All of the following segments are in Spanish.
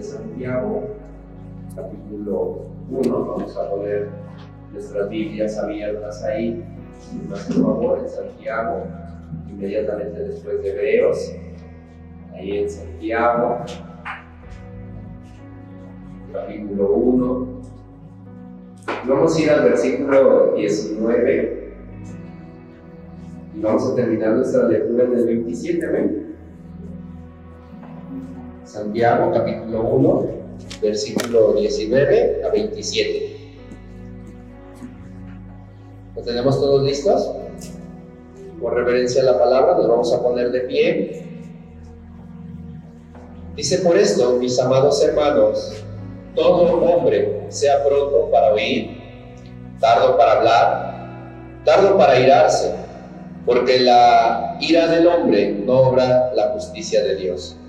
de Santiago, capítulo 1. Vamos a poner nuestras Biblias abiertas ahí, sin más por favor, en Santiago, inmediatamente después de Hebreos, ahí en Santiago, capítulo 1. Vamos a ir al versículo 19 y vamos a terminar nuestra lectura en el 27. ¿ven? Santiago capítulo 1, versículo 19 a 27. ¿Lo tenemos todos listos? Por reverencia a la palabra, nos vamos a poner de pie. Dice por esto, mis amados hermanos, todo hombre sea pronto para oír, tardo para hablar, tardo para irarse, porque la ira del hombre no obra la justicia de Dios.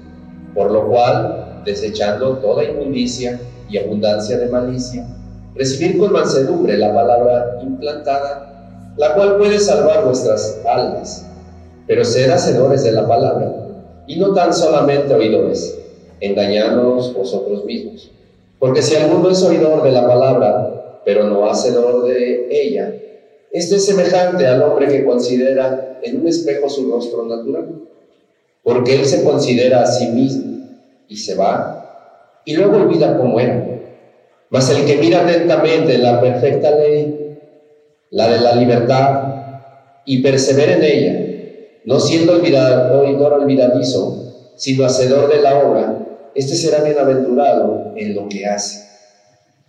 Por lo cual, desechando toda inmundicia y abundancia de malicia, recibir con mansedumbre la palabra implantada, la cual puede salvar vuestras almas, pero ser hacedores de la palabra, y no tan solamente oidores, engañándonos vosotros mismos. Porque si alguno es oidor de la palabra, pero no hacedor de ella, este es semejante al hombre que considera en un espejo su rostro natural porque él se considera a sí mismo y se va y luego olvida cómo era. Mas el que mira atentamente la perfecta ley, la de la libertad, y persevera en ella, no siendo olvidado, oidor olvidadizo, sino hacedor de la obra, este será bienaventurado en lo que hace.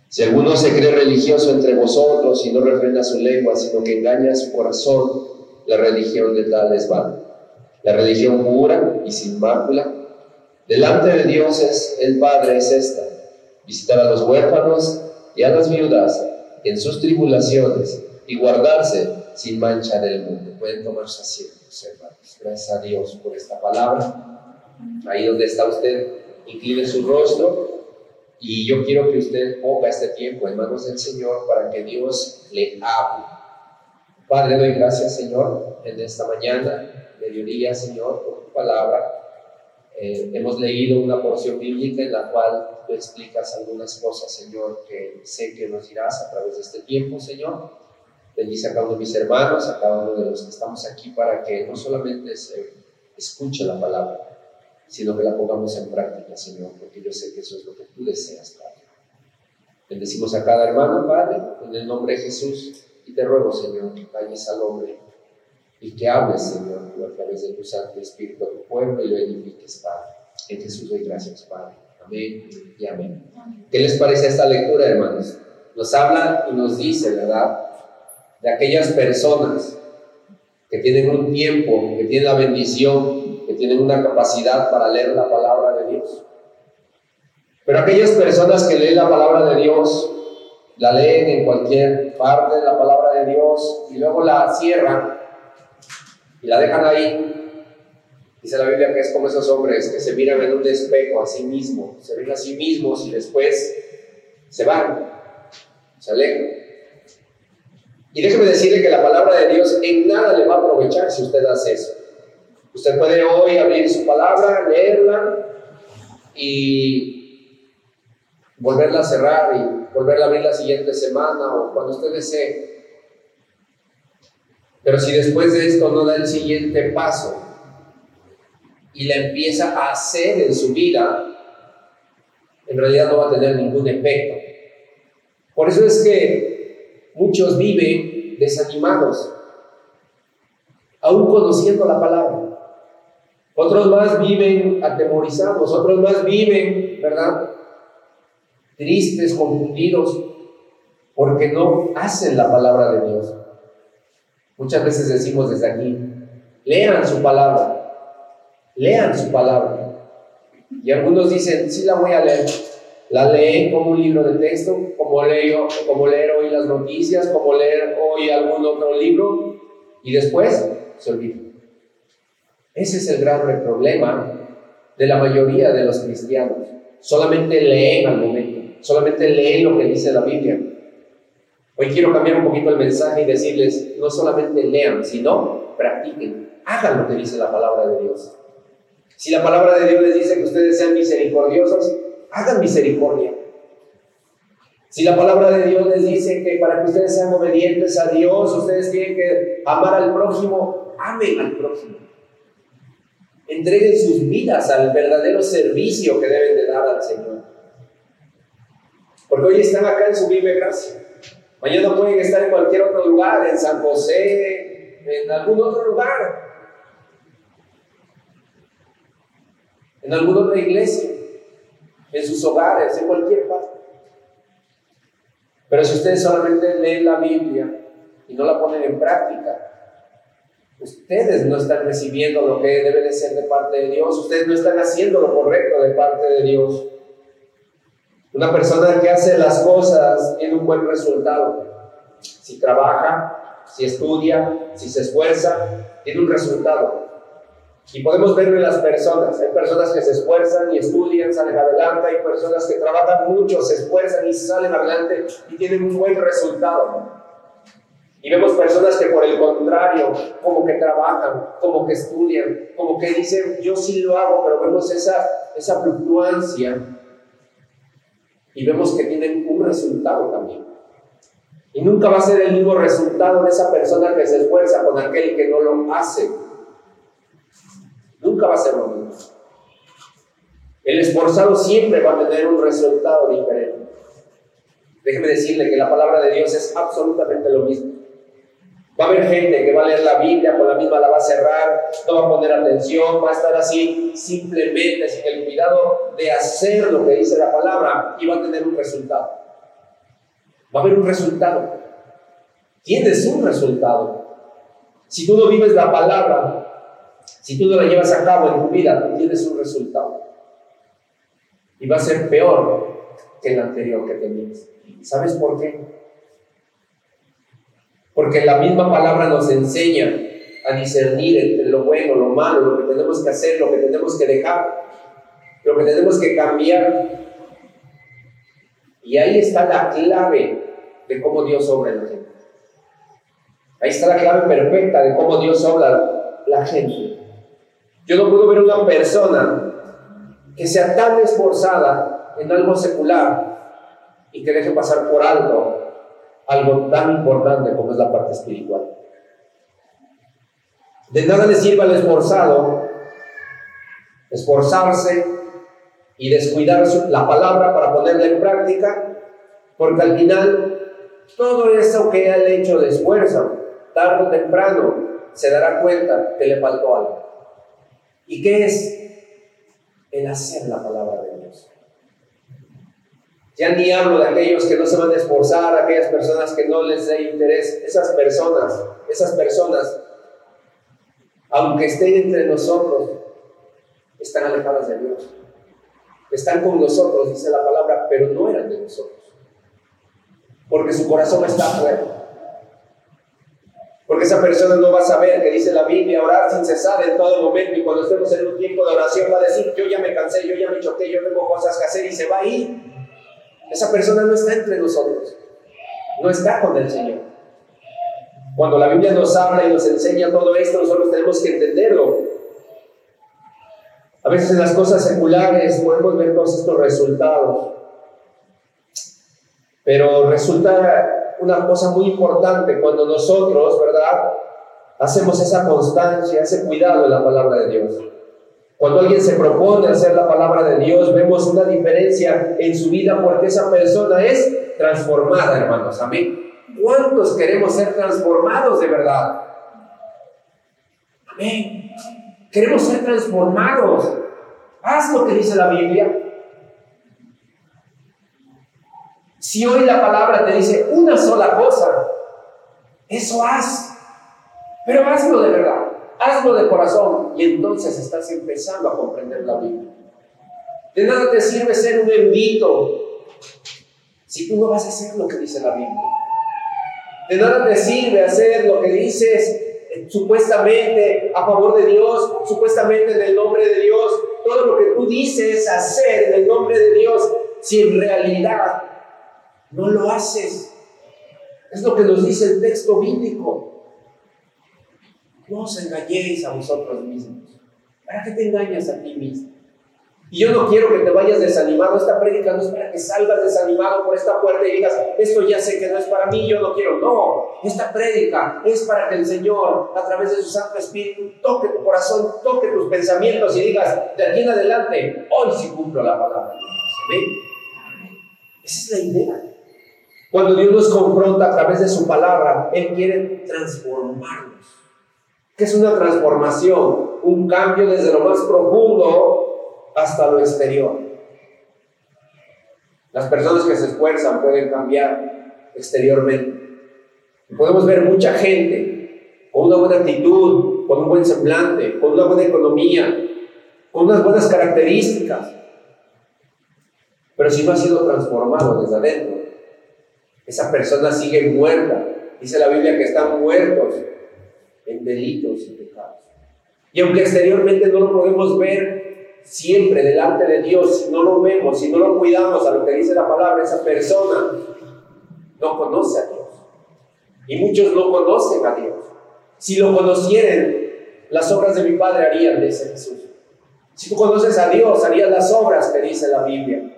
Si alguno se cree religioso entre vosotros y no refrena su lengua, sino que engaña su corazón, la religión de tal es vana la religión pura y sin mácula, delante de Dios es el Padre es esta, visitar a los huérfanos y a las viudas en sus tribulaciones y guardarse sin mancha del mundo. Pueden tomarse asientos, hermanos. Gracias a Dios por esta palabra. Ahí donde está usted, incline su rostro y yo quiero que usted ponga este tiempo en manos del Señor para que Dios le hable. Padre, doy gracias, Señor, en esta mañana Señor, por tu palabra. Eh, hemos leído una porción bíblica en la cual tú explicas algunas cosas, Señor, que sé que nos dirás a través de este tiempo, Señor. Bendice a cada uno de mis hermanos, a cada uno de los que estamos aquí, para que no solamente se escuche la palabra, sino que la pongamos en práctica, Señor, porque yo sé que eso es lo que tú deseas, Padre. Bendecimos a cada hermano, Padre, en el nombre de Jesús, y te ruego, Señor, que calles al hombre y que hables, Señor, a través de tu Santo Espíritu a tu pueblo y lo edifiques, Padre. En Jesús doy gracias, Padre. Amén y amén. ¿Qué les parece esta lectura, hermanos? Nos habla y nos dice, ¿verdad? De aquellas personas que tienen un tiempo, que tienen la bendición, que tienen una capacidad para leer la palabra de Dios. Pero aquellas personas que leen la palabra de Dios, la leen en cualquier parte de la palabra de Dios y luego la cierran y la dejan ahí. Dice la Biblia que es como esos hombres que se miran en un espejo a sí mismos, se ven a sí mismos y después se van, se alejan. Y déjeme decirle que la palabra de Dios en nada le va a aprovechar si usted hace eso. Usted puede hoy abrir su palabra, leerla y volverla a cerrar y volverla a abrir la siguiente semana o cuando usted desee. Pero si después de esto no da el siguiente paso y la empieza a hacer en su vida, en realidad no va a tener ningún efecto. Por eso es que muchos viven desanimados, aún conociendo la palabra. Otros más viven atemorizados, otros más viven, ¿verdad? Tristes, confundidos, porque no hacen la palabra de Dios. Muchas veces decimos desde aquí, lean su palabra, lean su palabra. Y algunos dicen, sí la voy a leer. La leen como un libro de texto, como, leo, como leer hoy las noticias, como leer hoy algún otro libro, y después se olvida. Ese es el gran problema de la mayoría de los cristianos. Solamente leen al momento, solamente leen lo que dice la Biblia, Hoy quiero cambiar un poquito el mensaje y decirles, no solamente lean, sino practiquen, hagan lo que dice la palabra de Dios. Si la palabra de Dios les dice que ustedes sean misericordiosos, hagan misericordia. Si la palabra de Dios les dice que para que ustedes sean obedientes a Dios, ustedes tienen que amar al prójimo, amen al prójimo. Entreguen sus vidas al verdadero servicio que deben de dar al Señor. Porque hoy están acá en su vive gracia. Mañana pueden estar en cualquier otro lugar, en San José, en algún otro lugar. En alguna otra iglesia, en sus hogares, en cualquier parte. Pero si ustedes solamente leen la Biblia y no la ponen en práctica, ustedes no están recibiendo lo que debe de ser de parte de Dios, ustedes no están haciendo lo correcto de parte de Dios. Una persona que hace las cosas tiene un buen resultado. Si trabaja, si estudia, si se esfuerza, tiene un resultado. Y podemos verlo en las personas. Hay personas que se esfuerzan y estudian, salen adelante. Hay personas que trabajan mucho, se esfuerzan y salen adelante y tienen un buen resultado. Y vemos personas que por el contrario, como que trabajan, como que estudian, como que dicen, yo sí lo hago, pero vemos esa, esa fluctuancia y vemos que tienen un resultado también. Y nunca va a ser el mismo resultado de esa persona que se esfuerza con aquel que no lo hace. Nunca va a ser lo mismo. El esforzado siempre va a tener un resultado diferente. Déjeme decirle que la palabra de Dios es absolutamente lo mismo. Va a haber gente que va a leer la Biblia, con la misma la va a cerrar, no va a poner atención, va a estar así simplemente sin el cuidado de hacer lo que dice la palabra y va a tener un resultado. Va a haber un resultado. Tienes un resultado. Si tú no vives la palabra, si tú no la llevas a cabo en tu vida, tienes un resultado. Y va a ser peor que el anterior que tenías. ¿Sabes por qué? Porque la misma palabra nos enseña a discernir entre lo bueno, lo malo, lo que tenemos que hacer, lo que tenemos que dejar, lo que tenemos que cambiar. Y ahí está la clave de cómo Dios obra en la gente. Ahí está la clave perfecta de cómo Dios obra la gente. Yo no puedo ver una persona que sea tan esforzada en algo secular y que deje pasar por alto algo tan importante como es la parte espiritual. De nada le sirve al esforzado esforzarse y descuidar la palabra para ponerla en práctica, porque al final todo eso que él ha hecho de esfuerzo, tarde o temprano, se dará cuenta que le faltó algo. ¿Y qué es? El hacer la palabra de. Ya ni hablo de aquellos que no se van a esforzar, aquellas personas que no les dé interés. Esas personas, esas personas, aunque estén entre nosotros, están alejadas de Dios. Están con nosotros, dice la palabra, pero no eran de nosotros. Porque su corazón está afuera. Porque esa persona no va a saber que dice la Biblia, orar sin cesar en todo momento. Y cuando estemos en un tiempo de oración va a decir, yo ya me cansé, yo ya me choqué, yo tengo cosas que hacer y se va a ir. Esa persona no está entre nosotros, no está con el Señor. Cuando la Biblia nos habla y nos enseña todo esto, nosotros tenemos que entenderlo. A veces en las cosas seculares podemos ver todos estos resultados, pero resulta una cosa muy importante cuando nosotros, ¿verdad? Hacemos esa constancia, ese cuidado en la palabra de Dios. Cuando alguien se propone hacer la palabra de Dios, vemos una diferencia en su vida porque esa persona es transformada, hermanos. Amén. ¿Cuántos queremos ser transformados de verdad? Amén. Queremos ser transformados. Haz lo que dice la Biblia. Si hoy la palabra te dice una sola cosa, eso haz. Pero hazlo de verdad hazlo de corazón y entonces estás empezando a comprender la Biblia. De nada te sirve ser un erudito si tú no vas a hacer lo que dice la Biblia. De nada te sirve hacer lo que dices eh, supuestamente a favor de Dios, supuestamente en el nombre de Dios, todo lo que tú dices hacer en el nombre de Dios, si en realidad no lo haces. Es lo que nos dice el texto bíblico. No os engañéis a vosotros mismos. ¿Para qué te engañas a ti mismo? Y yo no quiero que te vayas desanimado. Esta prédica no es para que salgas desanimado por esta puerta y digas, esto ya sé que no es para mí, yo no quiero. No, esta prédica es para que el Señor, a través de su Santo Espíritu, toque tu corazón, toque tus pensamientos y digas, de aquí en adelante, hoy sí cumplo la palabra Dios. Esa es la idea. Cuando Dios nos confronta a través de su palabra, Él quiere transformarnos. ¿Qué es una transformación? Un cambio desde lo más profundo hasta lo exterior. Las personas que se esfuerzan pueden cambiar exteriormente. Podemos ver mucha gente con una buena actitud, con un buen semblante, con una buena economía, con unas buenas características. Pero si no ha sido transformado desde adentro, esa persona sigue muerta. Dice la Biblia que están muertos en delitos y pecados. Y aunque exteriormente no lo podemos ver, siempre delante de Dios, si no lo vemos, si no lo cuidamos a lo que dice la palabra, esa persona no conoce a Dios. Y muchos no conocen a Dios. Si lo conocieran, las obras de mi Padre harían, dice Jesús. Si tú conoces a Dios, harías las obras que dice la Biblia.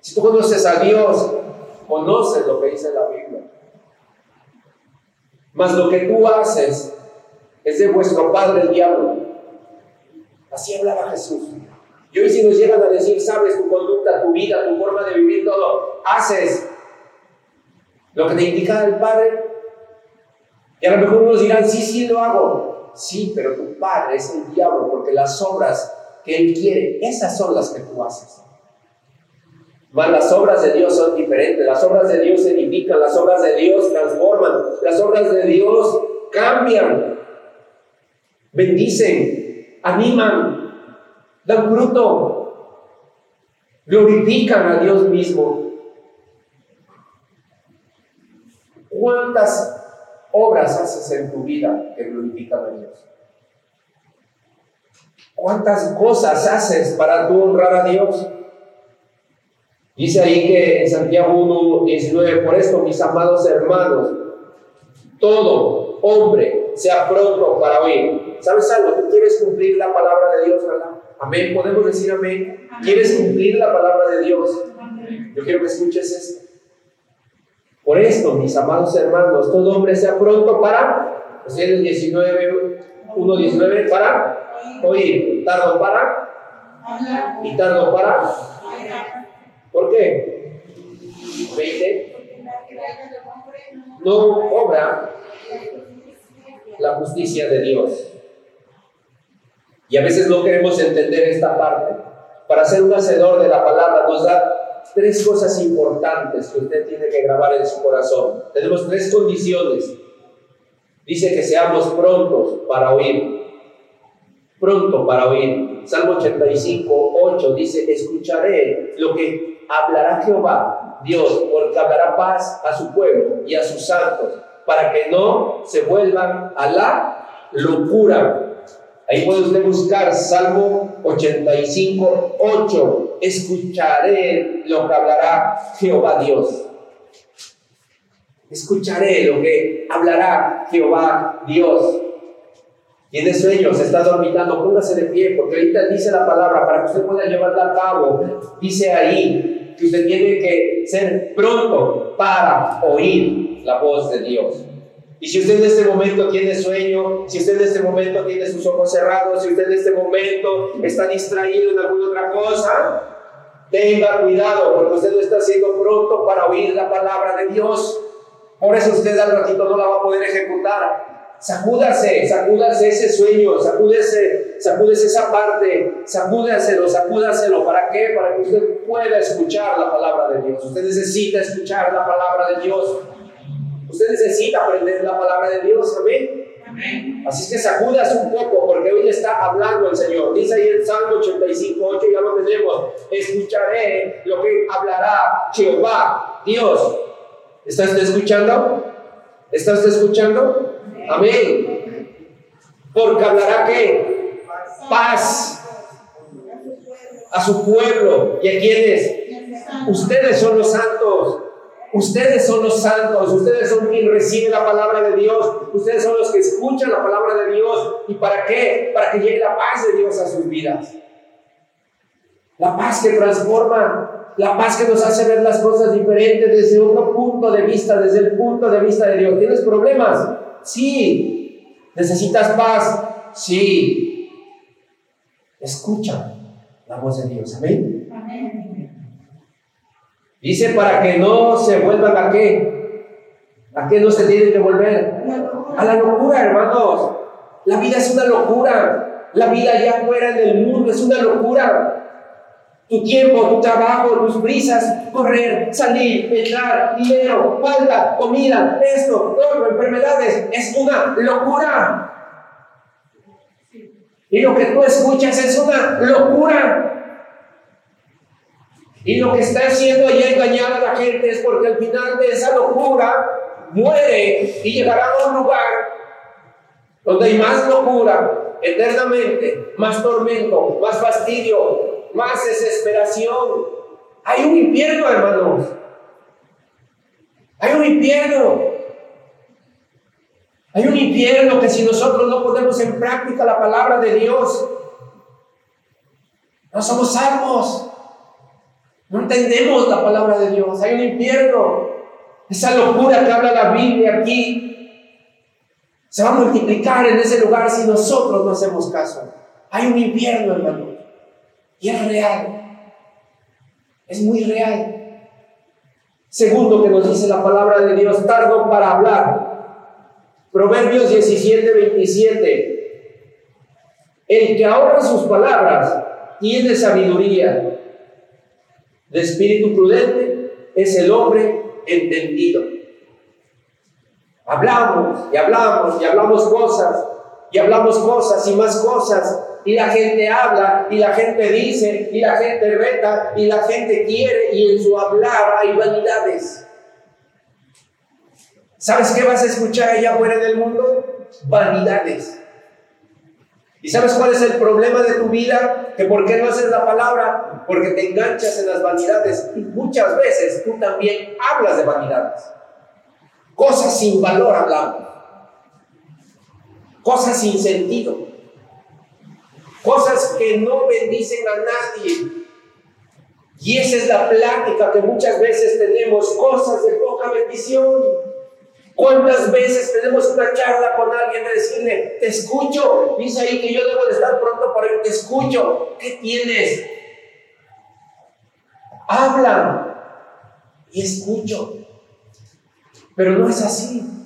Si tú conoces a Dios, conoces lo que dice la Biblia. Mas lo que tú haces es de vuestro Padre el diablo. Así hablaba Jesús. Y hoy si nos llegan a decir, sabes, tu conducta, tu vida, tu forma de vivir, todo, haces lo que te indica el Padre. Y a lo mejor unos dirán, sí, sí, lo hago. Sí, pero tu Padre es el diablo, porque las obras que Él quiere, esas son las que tú haces. Mas las obras de Dios son diferentes. Las obras de Dios edifican, las obras de Dios transforman, las obras de Dios cambian, bendicen, animan, dan fruto, glorifican a Dios mismo. ¿Cuántas obras haces en tu vida que glorifican a Dios? ¿Cuántas cosas haces para tú honrar a Dios? Dice ahí que en Santiago 1, 19, por esto, mis amados hermanos, todo hombre sea pronto para oír. ¿Sabes algo? Tú quieres cumplir la palabra de Dios, ¿verdad? Amén. ¿Podemos decir amén? ¿Quieres cumplir la palabra de Dios? Yo quiero que escuches esto. Por esto, mis amados hermanos, todo hombre sea pronto para, pues el 19, 1, 19, para oír, tardo para y tardo para. ¿Por qué? 20. No obra la justicia de Dios. Y a veces no queremos entender esta parte. Para ser un hacedor de la palabra nos da tres cosas importantes que usted tiene que grabar en su corazón. Tenemos tres condiciones. Dice que seamos prontos para oír. Pronto para oír. Salmo 85, 8 dice, escucharé lo que hablará Jehová, Dios, porque hablará paz a su pueblo y a sus santos, para que no se vuelvan a la locura Ahí puede usted buscar Salmo 85, 8. Escucharé lo que hablará Jehová Dios. Escucharé lo que hablará Jehová Dios. Tiene sueños, está dormitando, póngase de pie, porque ahorita dice la palabra para que usted pueda llevarla a cabo. Dice ahí que usted tiene que ser pronto para oír la voz de Dios. Y si usted en este momento tiene sueño, si usted en este momento tiene sus ojos cerrados, si usted en este momento está distraído en alguna otra cosa, tenga cuidado porque usted no está siendo pronto para oír la palabra de Dios. Por eso usted al ratito no la va a poder ejecutar. Sacúdase, sacúdase ese sueño, sacúdese, sacúdese esa parte, sacúdaselo, sacúdaselo. ¿Para qué? Para que usted pueda escuchar la palabra de Dios. Usted necesita escuchar la palabra de Dios. Usted necesita aprender la palabra de Dios, amén. Así es que sacudas un poco porque hoy está hablando el Señor. Dice ahí el Salmo 85, 8, ya lo tenemos. Escucharé lo que hablará Jehová, Dios. ¿Está usted escuchando? ¿Está usted escuchando? Amén. Porque hablará qué? Paz a su pueblo. ¿Y a quiénes? Ustedes son los santos. Ustedes son los santos, ustedes son quien recibe la palabra de Dios, ustedes son los que escuchan la palabra de Dios. ¿Y para qué? Para que llegue la paz de Dios a sus vidas. La paz que transforma, la paz que nos hace ver las cosas diferentes desde otro punto de vista, desde el punto de vista de Dios. ¿Tienes problemas? Sí. ¿Necesitas paz? Sí. Escucha la voz de Dios. Amén. Dice para que no se vuelvan a qué. ¿A qué no se tienen que volver? A la locura, hermanos. La vida es una locura. La vida allá afuera en el mundo es una locura. Tu tiempo, tu trabajo, tus prisas, correr, salir, entrar, dinero, falta, comida, esto, todo, enfermedades, es una locura. Y lo que tú escuchas es una locura. Y lo que está haciendo allá engañar a la gente es porque al final de esa locura muere y llegará a un lugar donde hay más locura eternamente, más tormento, más fastidio, más desesperación. Hay un infierno, hermanos. Hay un infierno. Hay un infierno que si nosotros no ponemos en práctica la palabra de Dios, no somos salvos. No entendemos la palabra de Dios. Hay un infierno. Esa locura que habla la Biblia aquí se va a multiplicar en ese lugar si nosotros no hacemos caso. Hay un infierno, hermano. Y es real. Es muy real. Segundo que nos dice la palabra de Dios, tardo para hablar. Proverbios 17, 27. El que ahorra sus palabras tiene sabiduría de espíritu prudente es el hombre entendido. Hablamos y hablamos y hablamos cosas y hablamos cosas y más cosas y la gente habla y la gente dice y la gente reta y la gente quiere y en su hablar hay vanidades. ¿Sabes qué vas a escuchar allá afuera del mundo? Vanidades. ¿Y sabes cuál es el problema de tu vida? Que por qué no haces la palabra, porque te enganchas en las vanidades y muchas veces tú también hablas de vanidades. Cosas sin valor hablamos. Cosas sin sentido. Cosas que no bendicen a nadie. Y esa es la plática que muchas veces tenemos, cosas de poca bendición. ¿Cuántas veces tenemos una charla con alguien de decirle, te escucho? Dice ahí que yo debo de estar pronto para ir, te escucho. ¿Qué tienes? Habla y escucho. Pero no es así.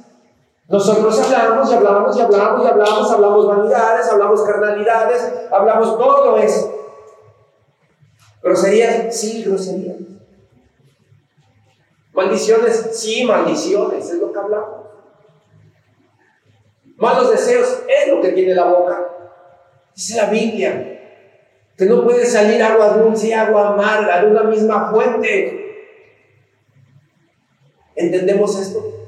Nosotros hablamos y hablamos y hablamos y hablamos, hablamos vanidades, hablamos carnalidades, hablamos todo eso. ¿Groserías? Sí, groserías. Maldiciones, sí, maldiciones, es lo que hablamos. Malos deseos es lo que tiene la boca. Dice la Biblia que no puede salir agua dulce y agua amarga de una misma fuente. ¿Entendemos esto?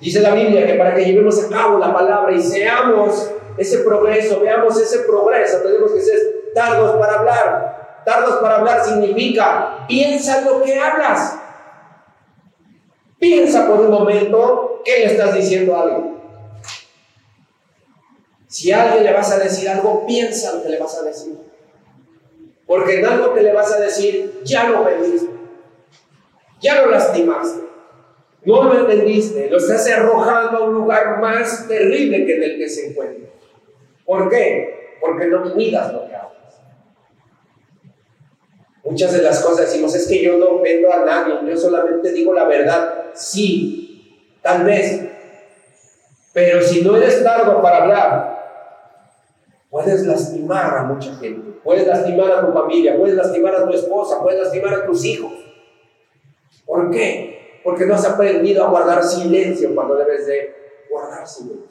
Dice la Biblia que para que llevemos a cabo la palabra y seamos ese progreso, veamos ese progreso, tenemos que ser tardos para hablar. Tardos para hablar significa piensa lo que hablas. Piensa por un momento que le estás diciendo algo. Si a alguien le vas a decir algo, piensa lo que le vas a decir. Porque en algo que le vas a decir, ya lo pediste. Ya lo lastimaste. No lo entendiste. Lo estás arrojando a un lugar más terrible que en el que se encuentra. ¿Por qué? Porque no cuidas lo que hablas. Muchas de las cosas decimos, es que yo no ofendo a nadie, yo solamente digo la verdad. Sí, tal vez. Pero si no eres largo para hablar, puedes lastimar a mucha gente. Puedes lastimar a tu familia, puedes lastimar a tu esposa, puedes lastimar a tus hijos. ¿Por qué? Porque no has aprendido a guardar silencio cuando debes de guardar silencio.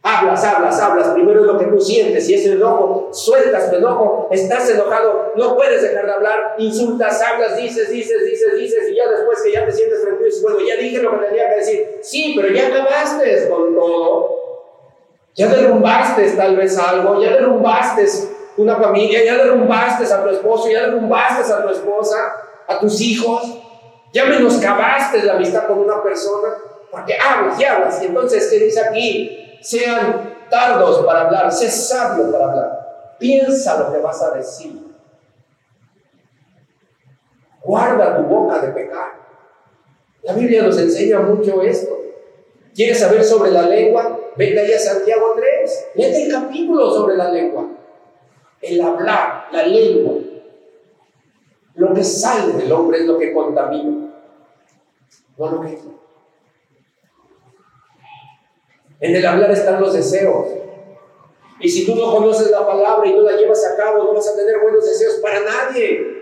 Hablas, hablas, hablas. Primero es lo que tú sientes. Si es enojo, sueltas tu enojo. Estás enojado, no puedes dejar de hablar. Insultas, hablas, dices, dices, dices, dices. Y ya después que ya te sientes tranquilo, dices, bueno, ya dije lo que tenía que decir. Sí, pero ya acabaste con todo. Ya derrumbaste tal vez algo. Ya derrumbaste una familia. Ya derrumbaste a tu esposo. Ya derrumbaste a tu esposa. A tus hijos. Ya menoscabaste la amistad con una persona. Porque hablas y hablas. Y entonces, ¿qué dice aquí? sean tardos para hablar, sé sabio para hablar. Piensa lo que vas a decir. Guarda tu boca de pecar. La Biblia nos enseña mucho esto. ¿Quieres saber sobre la lengua? Venga ahí a Santiago 3. Léete el capítulo sobre la lengua. El hablar, la lengua. Que sale del hombre es lo que contamina. No lo que. En el hablar están los deseos. Y si tú no conoces la palabra y no la llevas a cabo, no vas a tener buenos deseos para nadie.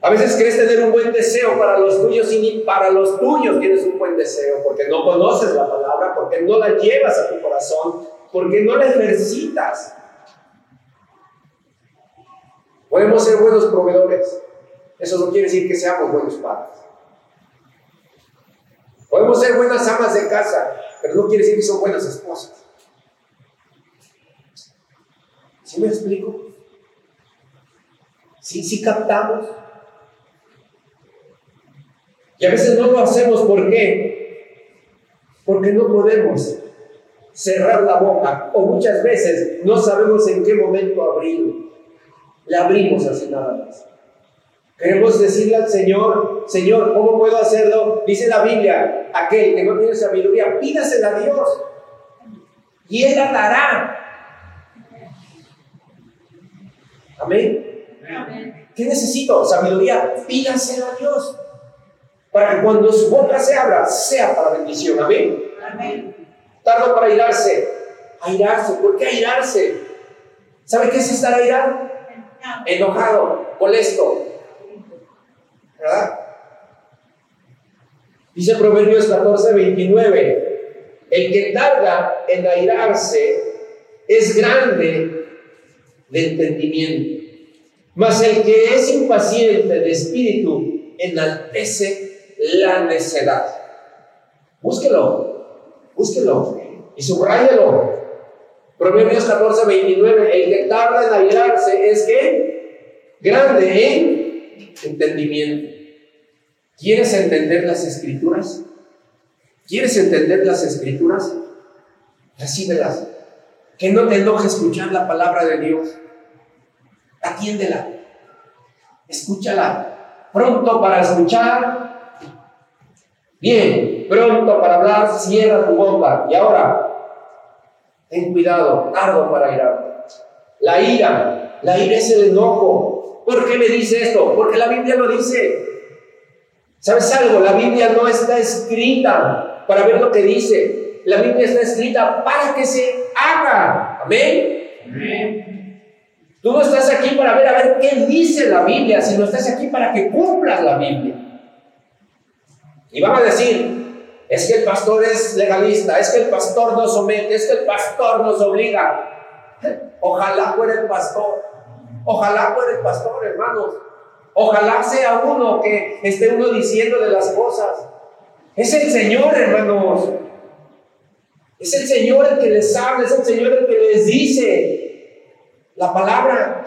A veces quieres tener un buen deseo para los tuyos y ni para los tuyos tienes un buen deseo porque no conoces la palabra, porque no la llevas a tu corazón, porque no la ejercitas. Podemos ser buenos proveedores. Eso no quiere decir que seamos buenos padres. Podemos ser buenas amas de casa, pero no quiere decir que son buenas esposas. ¿Sí me explico? ¿Sí, sí captamos? Y a veces no lo hacemos, ¿por qué? Porque no podemos cerrar la boca o muchas veces no sabemos en qué momento abrirlo. La abrimos así nada más. Queremos decirle al Señor, Señor, ¿cómo puedo hacerlo? Dice la Biblia, aquel que no tiene sabiduría, pídasela a Dios y Él la dará. Amén. ¿Qué necesito? Sabiduría. Pídasela a Dios. Para que cuando su boca se abra, sea para bendición. Amén. Amén. Tardo para airarse. Airarse. ¿Por qué airarse? ¿Sabe qué es estar airado? Enojado, molesto. ¿Verdad? Dice Proverbios 14, 29. El que tarda en airarse es grande de entendimiento. Mas el que es impaciente de espíritu enaltece la necedad. Búsquelo, búsquelo y subrayelo. Proverbios 14, 29. El que tarda en airarse es que grande en entendimiento. ¿Quieres entender las escrituras? ¿Quieres entender las escrituras? Recíbelas. Que no te enoje escuchar la palabra de Dios. Atiéndela. Escúchala. Pronto para escuchar. Bien. Pronto para hablar. Cierra tu boca. Y ahora, ten cuidado. Tardo para irar. La ira. La ira es el enojo. ¿Por qué me dice esto? Porque la Biblia lo dice. ¿Sabes algo? La Biblia no está escrita para ver lo que dice. La Biblia está escrita para que se haga. Amén. Amén. Tú no estás aquí para ver a ver qué dice la Biblia, sino estás aquí para que cumplas la Biblia. Y van a decir, es que el pastor es legalista, es que el pastor nos somete, es que el pastor nos obliga. Ojalá fuera el pastor. Ojalá fuera el pastor, hermanos. Ojalá sea uno que esté uno diciendo de las cosas. Es el Señor, hermanos. Es el Señor el que les habla, es el Señor el que les dice la palabra.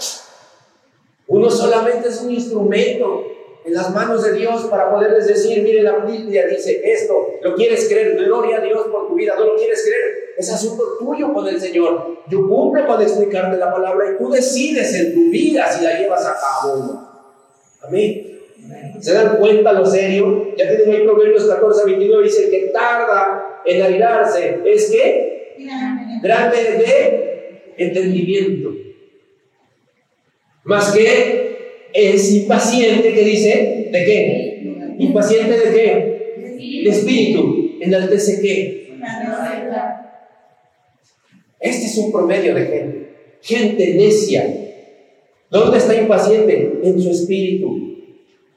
Uno solamente es un instrumento en las manos de Dios para poderles decir, mire la Biblia dice esto, lo quieres creer, gloria a Dios por tu vida, no lo quieres creer, es asunto tuyo con el Señor. Yo cumplo con explicarte la palabra y tú decides en tu vida si la llevas a cabo Amén. ¿Se dan cuenta lo serio? Ya tienen ahí Proverbios 14, 29, dice que tarda en airarse. ¿Es que? Grande de entendimiento. Más que es impaciente, ¿qué dice? ¿De qué? ¿Impaciente de qué? De espíritu. ¿Enaltece qué? Este es un promedio de gente. Gente necia ¿Dónde está impaciente? En su espíritu.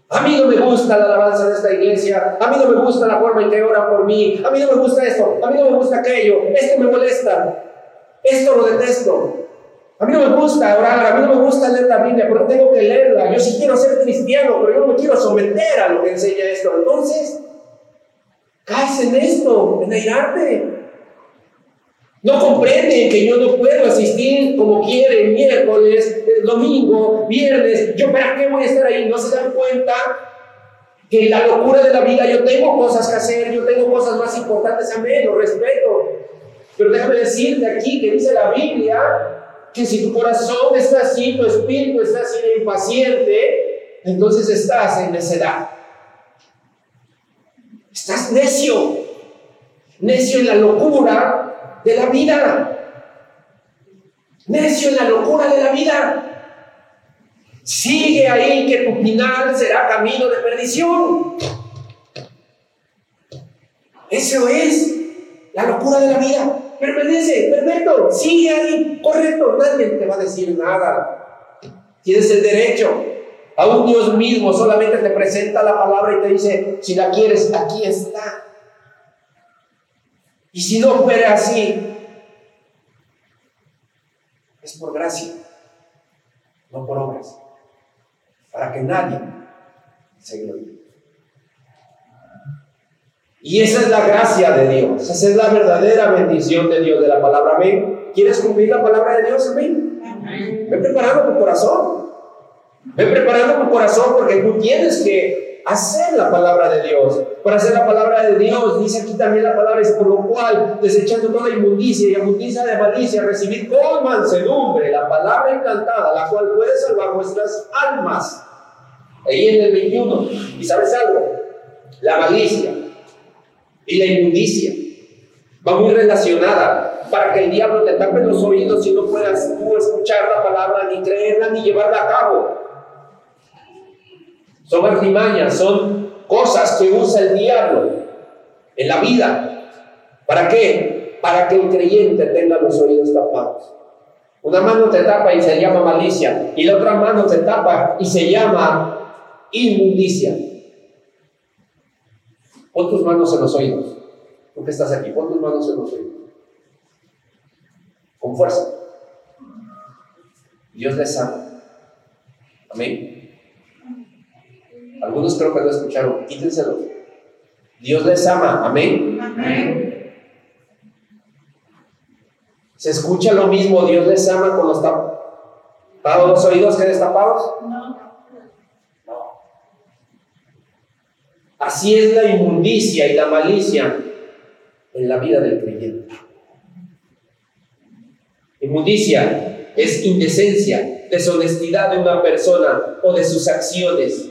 A mí no me gusta la alabanza de esta iglesia, a mí no me gusta la forma en que oran por mí, a mí no me gusta esto, a mí no me gusta aquello, esto me molesta, esto lo detesto. A mí no me gusta orar, a mí no me gusta leer la Biblia, pero tengo que leerla. Yo sí quiero ser cristiano, pero yo no me quiero someter a lo que enseña esto. Entonces, caes en esto, en airarte. No comprenden que yo no puedo asistir como quieren miércoles, domingo, viernes. Yo, ¿para qué voy a estar ahí? No se dan cuenta que la locura de la vida yo tengo cosas que hacer, yo tengo cosas más importantes. Amén, lo respeto. Pero déjame decirte aquí que dice la Biblia que si tu corazón está así, tu espíritu está así impaciente, entonces estás en necedad. Estás necio, necio en la locura de la vida. Necio en la locura de la vida. Sigue ahí que tu final será camino de perdición. Eso es la locura de la vida. Permanece, perfecto, sigue ahí, correcto, nadie te va a decir nada. Tienes el derecho. Aún Dios mismo solamente te presenta la palabra y te dice, si la quieres, aquí está. Y si no fuera así, es por gracia, no por obras, para que nadie se gloríe. Y esa es la gracia de Dios, esa es la verdadera bendición de Dios de la palabra. Amén. ¿Quieres cumplir la palabra de Dios? Amén. Amén. Ve preparando tu corazón. Ve preparando tu corazón porque tú tienes que hacer la palabra de Dios. Para hacer la palabra de Dios, dice aquí también la palabra, es por lo cual, desechando toda inmundicia y inmundicia de malicia, recibir con mansedumbre la palabra encantada, la cual puede salvar vuestras almas. Ahí en el 21. ¿Y sabes algo? La malicia y la inmundicia. Va muy relacionada para que el diablo te tape los oídos y no puedas tú escuchar la palabra, ni creerla, ni llevarla a cabo. Son artimañas, son cosas que usa el diablo en la vida. ¿Para qué? Para que el creyente tenga los oídos tapados. Una mano te tapa y se llama malicia, y la otra mano te tapa y se llama inmundicia. Pon tus manos en los oídos. Tú que estás aquí, pon tus manos en los oídos. Con fuerza. Dios les ama. Amén. Algunos creo que lo escucharon. Quítenselo. Dios les ama. Amén. Amén. ¿Se escucha lo mismo? Dios les ama con los tapados los oídos que destapados? No. Así es la inmundicia y la malicia en la vida del creyente. Inmundicia es indecencia, deshonestidad de una persona o de sus acciones.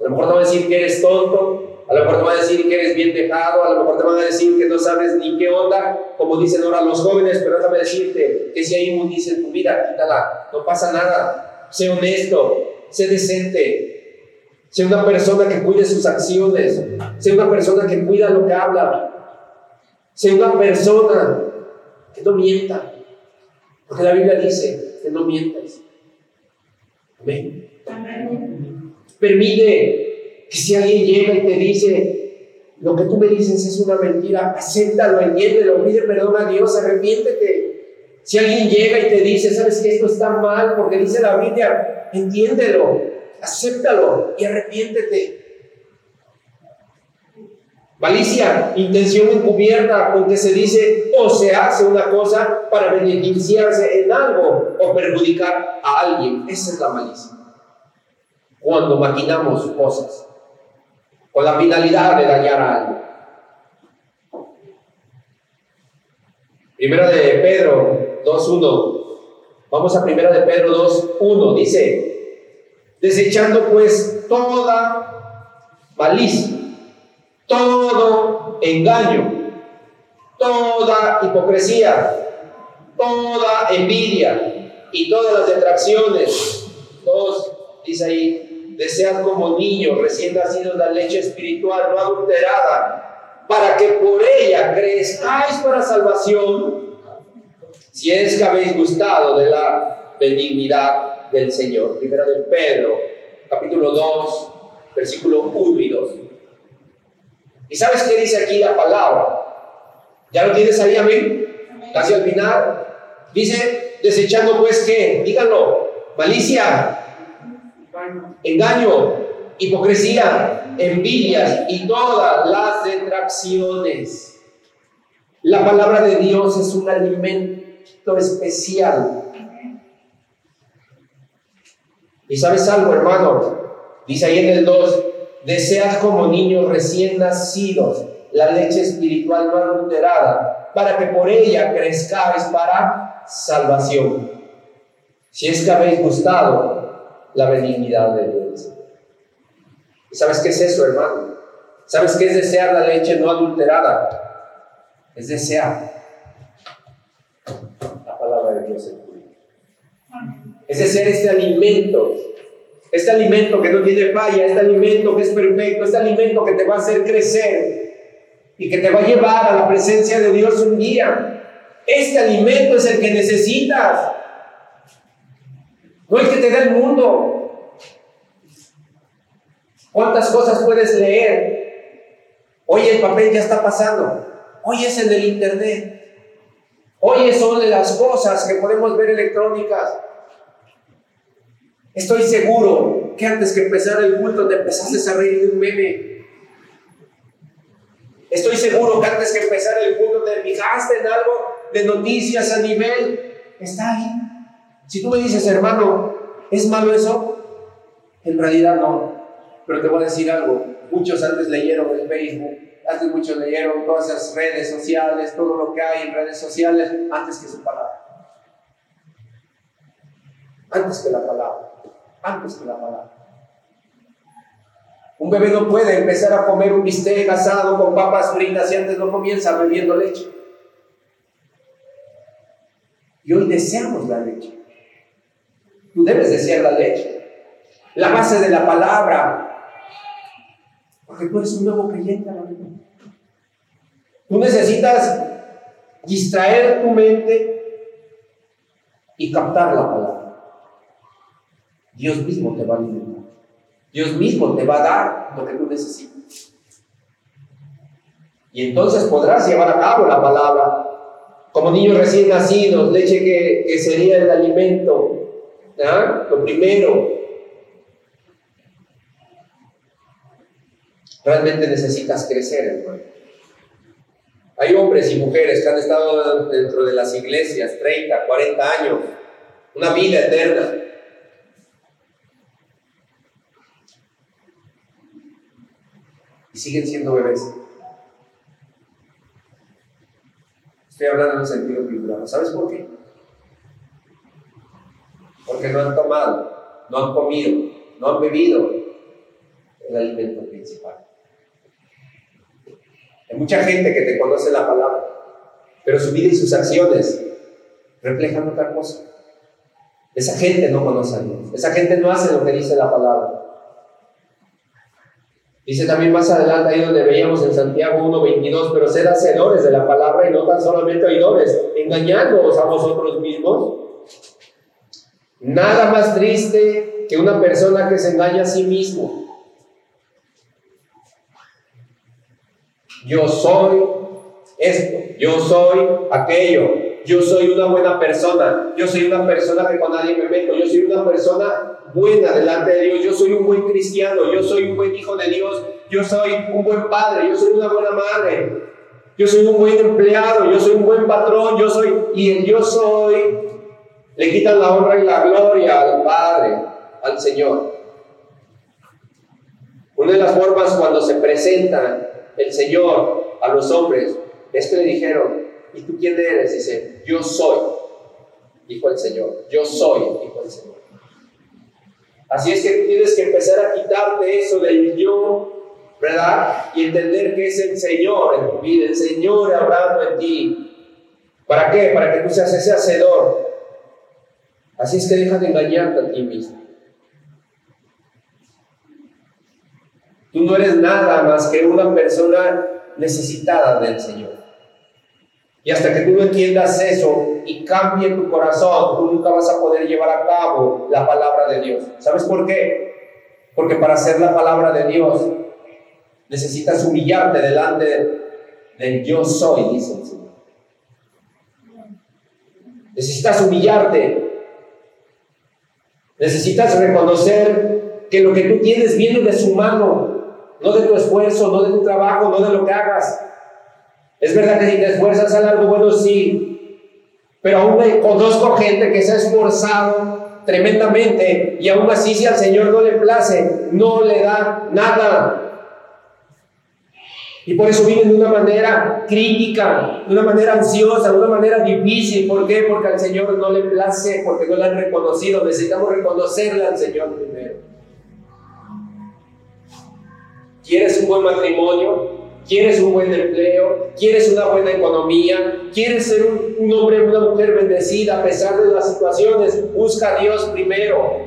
A lo mejor te van a decir que eres tonto, a lo mejor te van a decir que eres bien dejado, a lo mejor te van a decir que no sabes ni qué onda, como dicen ahora los jóvenes, pero déjame decirte que si hay inmundicia en tu vida, quítala, no pasa nada, sé honesto, sé decente, sea una persona que cuide sus acciones. Sea una persona que cuida lo que habla. Sea una persona que no mienta. Porque la Biblia dice que no mientas. Amén. Permite que si alguien llega y te dice, lo que tú me dices es una mentira, acéptalo, entiéndelo, pide perdón a Dios, arrepiéntete. Si alguien llega y te dice, sabes que esto está mal porque dice la Biblia, entiéndelo acéptalo y arrepiéntete. Malicia, intención encubierta con que se dice o se hace una cosa para beneficiarse en algo o perjudicar a alguien. Esa es la malicia. Cuando maquinamos cosas con la finalidad de dañar a alguien. Primera de Pedro 2.1. Vamos a Primera de Pedro 2.1. Dice, desechando pues toda malicia, todo engaño, toda hipocresía, toda envidia y todas las detracciones. Todos, dice ahí, desean como niños recién nacidos la leche espiritual no adulterada, para que por ella crezcáis para salvación, si es que habéis gustado de la benignidad del Señor. Primera de Pedro, capítulo 2, versículo 1 y 2. ¿Y sabes qué dice aquí la palabra? ¿Ya lo tienes ahí, amén? Casi al final. Dice, desechando pues qué, díganlo, malicia, engaño, hipocresía, envidias y todas las detracciones. La palabra de Dios es un alimento especial y sabes algo, hermano, dice ahí en el 2, deseas como niños recién nacidos la leche espiritual no adulterada, para que por ella crezcáis para salvación. Si es que habéis gustado la benignidad de Dios. ¿Y sabes qué es eso, hermano? ¿Sabes qué es desear la leche no adulterada? Es desear la palabra de Dios en tu Es desear este alimento, este alimento que no tiene falla, este alimento que es perfecto, este alimento que te va a hacer crecer y que te va a llevar a la presencia de Dios un día. Este alimento es el que necesitas, no el que te da el mundo. ¿Cuántas cosas puedes leer? Hoy el papel ya está pasando. Hoy es el internet. Hoy son de las cosas que podemos ver electrónicas. Estoy seguro que antes que empezara el culto te empezaste a reír de un meme. Estoy seguro que antes que empezara el culto te fijaste en algo de noticias a nivel, está ahí. Si tú me dices, hermano, ¿es malo eso? En realidad no. Pero te voy a decir algo. Muchos antes leyeron el Facebook, antes muchos leyeron todas esas redes sociales, todo lo que hay en redes sociales, antes que su palabra. Antes que la palabra. Antes que la palabra. Un bebé no puede empezar a comer un bistec asado con papas fritas y antes no comienza bebiendo leche. Y hoy deseamos la leche. Tú debes desear la leche. La base de la palabra. Porque tú eres un nuevo creyente. Tú necesitas distraer tu mente y captar la palabra. Dios mismo te va a alimentar. Dios mismo te va a dar lo que tú necesitas. Y entonces podrás llevar a cabo la palabra como niños recién nacidos, leche que, sería el alimento, lo primero. Realmente necesitas crecer, hermano. Hay hombres y mujeres que han estado dentro de las iglesias 30, 40 años, una vida eterna. Siguen siendo bebés. Estoy hablando en un sentido figurado. ¿Sabes por qué? Porque no han tomado, no han comido, no han bebido el alimento principal. Hay mucha gente que te conoce la palabra, pero su vida y sus acciones reflejan otra cosa. Esa gente no conoce a Dios. Esa gente no hace lo que dice la palabra. Dice también más adelante ahí donde veíamos en Santiago 1.22, pero ser hacedores de la palabra y no tan solamente oidores, engañándoos a vosotros mismos. Nada más triste que una persona que se engaña a sí mismo. Yo soy esto, yo soy aquello, yo soy una buena persona, yo soy una persona que con nadie me meto, yo soy una persona buena delante de Dios. Yo soy un buen cristiano, yo soy un buen hijo de Dios, yo soy un buen padre, yo soy una buena madre, yo soy un buen empleado, yo soy un buen patrón, yo soy, y el yo soy, le quitan la honra y la gloria al Padre, al Señor. Una de las formas cuando se presenta el Señor a los hombres es que le dijeron, ¿y tú quién eres? Dice, yo soy, dijo el Señor, yo soy, dijo el Señor. Así es que tienes que empezar a quitarte eso del yo, ¿verdad? Y entender que es el Señor en tu vida, el Señor hablando en ti. ¿Para qué? Para que tú seas ese hacedor. Así es que deja de engañarte a ti mismo. Tú no eres nada más que una persona necesitada del Señor. Y hasta que tú no entiendas eso y cambie tu corazón, tú nunca vas a poder llevar a cabo la palabra de Dios. ¿Sabes por qué? Porque para hacer la palabra de Dios necesitas humillarte delante del yo soy, dice el Señor. Necesitas humillarte. Necesitas reconocer que lo que tú tienes viene de su mano, no de tu esfuerzo, no de tu trabajo, no de lo que hagas. Es verdad que si te esfuerzas a algo bueno, sí. Pero aún conozco gente que se ha esforzado tremendamente y aún así si al Señor no le place, no le da nada. Y por eso viven de una manera crítica, de una manera ansiosa, de una manera difícil. ¿Por qué? Porque al Señor no le place, porque no le han reconocido. Necesitamos reconocerle al Señor primero. ¿Quieres un buen matrimonio? ¿Quieres un buen empleo? ¿Quieres una buena economía? ¿Quieres ser un, un hombre o una mujer bendecida a pesar de las situaciones? Busca a Dios primero.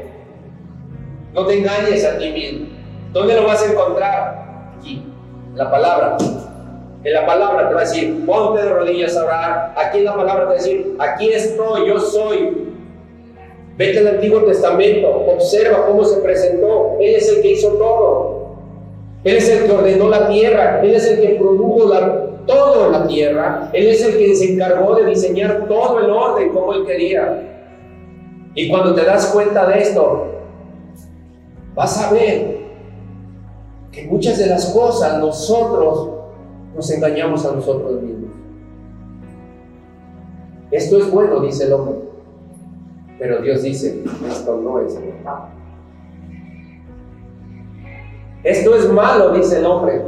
No te engañes a ti mismo. ¿Dónde lo vas a encontrar? Aquí, en la palabra. En la palabra te va a decir, ponte de rodillas a orar. Aquí en la palabra te va a decir, aquí estoy, yo soy. Vete al Antiguo Testamento, observa cómo se presentó. Él es el que hizo todo. Él es el que ordenó la tierra, Él es el que produjo la, todo la tierra, Él es el que se encargó de diseñar todo el orden como Él quería. Y cuando te das cuenta de esto, vas a ver que muchas de las cosas nosotros nos engañamos a nosotros mismos. Esto es bueno, dice el hombre, pero Dios dice, esto no es bueno. Esto es malo, dice el hombre.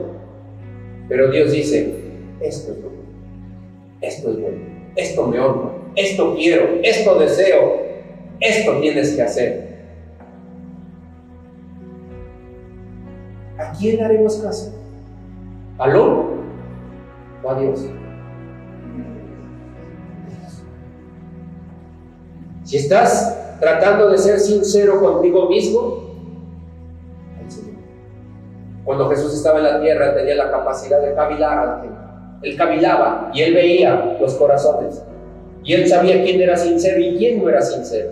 Pero Dios dice, esto es bueno. Esto es bueno. Esto me honra. Esto quiero. Esto deseo. Esto tienes que hacer. ¿A quién haremos caso? ¿Al hombre o a Dios? Si estás tratando de ser sincero contigo mismo, cuando Jesús estaba en la tierra, tenía la capacidad de cavilar a la. Él cavilaba y él veía los corazones. Y él sabía quién era sincero y quién no era sincero.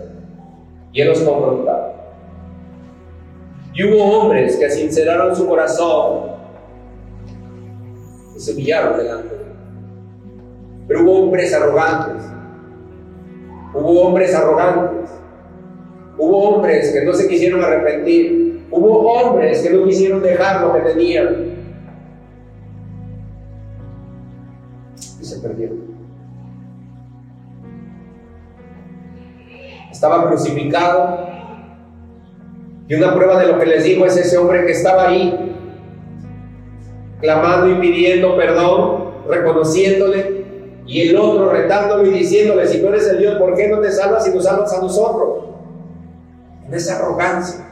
Y él los confrontaba. Y hubo hombres que sinceraron su corazón y se humillaron delante de él. Pero hubo hombres arrogantes. Hubo hombres arrogantes. Hubo hombres que no se quisieron arrepentir Hubo hombres que no quisieron dejar lo que tenían y se perdieron. Estaba crucificado y una prueba de lo que les digo es ese hombre que estaba ahí, clamando y pidiendo perdón, reconociéndole, y el otro retándolo y diciéndole, si tú eres el Dios, ¿por qué no te salvas y nos salvas a nosotros? En esa arrogancia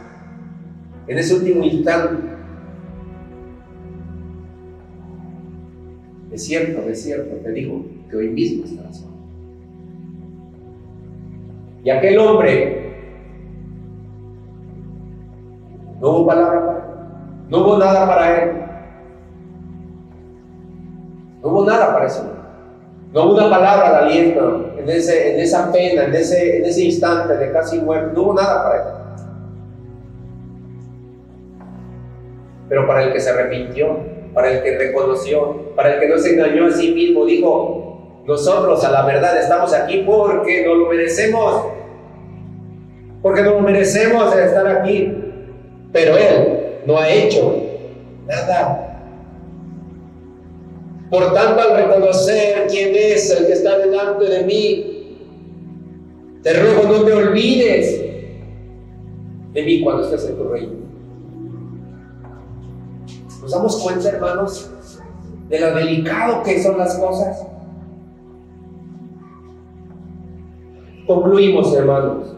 en ese último instante. Es cierto, es cierto, te digo que hoy mismo estarás solo. Y aquel hombre, no hubo palabra para él, no hubo nada para él, no hubo nada para eso. No hubo una palabra de aliento en, ese, en esa pena, en ese, en ese instante de casi muerte. No hubo nada para él. Pero para el que se arrepintió, para el que reconoció, para el que no se engañó a sí mismo, dijo, nosotros a la verdad estamos aquí porque no lo merecemos, porque no lo merecemos estar aquí, pero Él no ha hecho nada. Por tanto, al reconocer quién es el que está delante de mí, te ruego no te olvides de mí cuando estés en tu reino. ¿Nos damos cuenta, hermanos, de lo delicado que son las cosas? Concluimos, hermanos.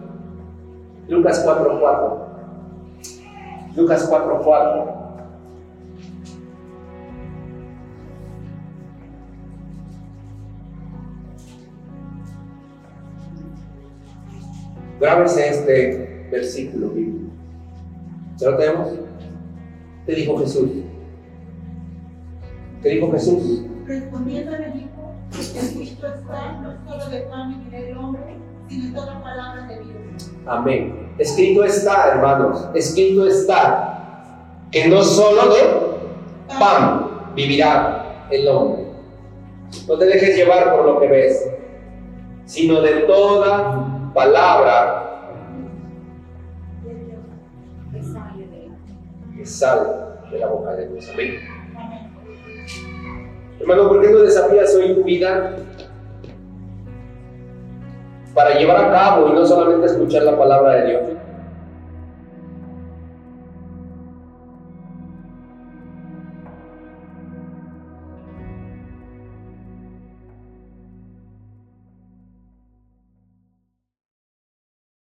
Lucas 4:4. Lucas 4:4. Grábese este versículo bíblico. ¿Se lo tenemos? Te dijo Jesús. ¿Qué dijo Jesús? Respondiendo le dijo, escrito está, no solo de pan y del hombre, sino de todas las palabras de Dios. Amén. Escrito está, hermanos, escrito está, que no solo de pan vivirá el hombre. No te dejes llevar por lo que ves, sino de toda palabra que sale de la boca de Dios. Amén. Hermano, ¿por qué no desafías hoy tu vida para llevar a cabo y no solamente escuchar la palabra de Dios?